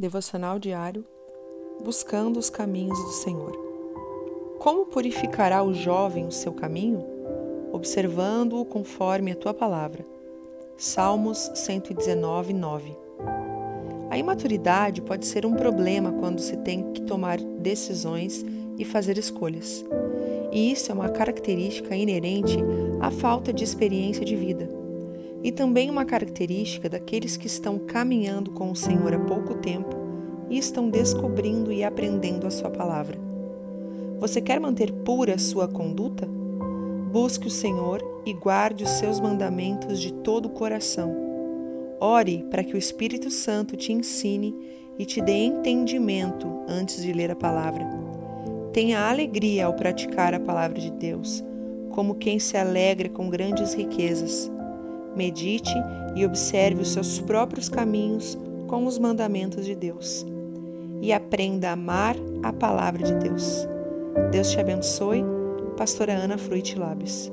Devocional diário Buscando os caminhos do Senhor. Como purificará o jovem o seu caminho? Observando-o conforme a tua palavra. Salmos 119, 9. A imaturidade pode ser um problema quando se tem que tomar decisões e fazer escolhas. E isso é uma característica inerente à falta de experiência de vida e também uma característica daqueles que estão caminhando com o Senhor há pouco tempo e estão descobrindo e aprendendo a Sua palavra. Você quer manter pura sua conduta? Busque o Senhor e guarde os seus mandamentos de todo o coração. Ore para que o Espírito Santo te ensine e te dê entendimento antes de ler a palavra. Tenha alegria ao praticar a palavra de Deus, como quem se alegra com grandes riquezas medite e observe os seus próprios caminhos com os mandamentos de Deus. E aprenda a amar a palavra de Deus. Deus te abençoe. Pastora Ana Fruit Labes.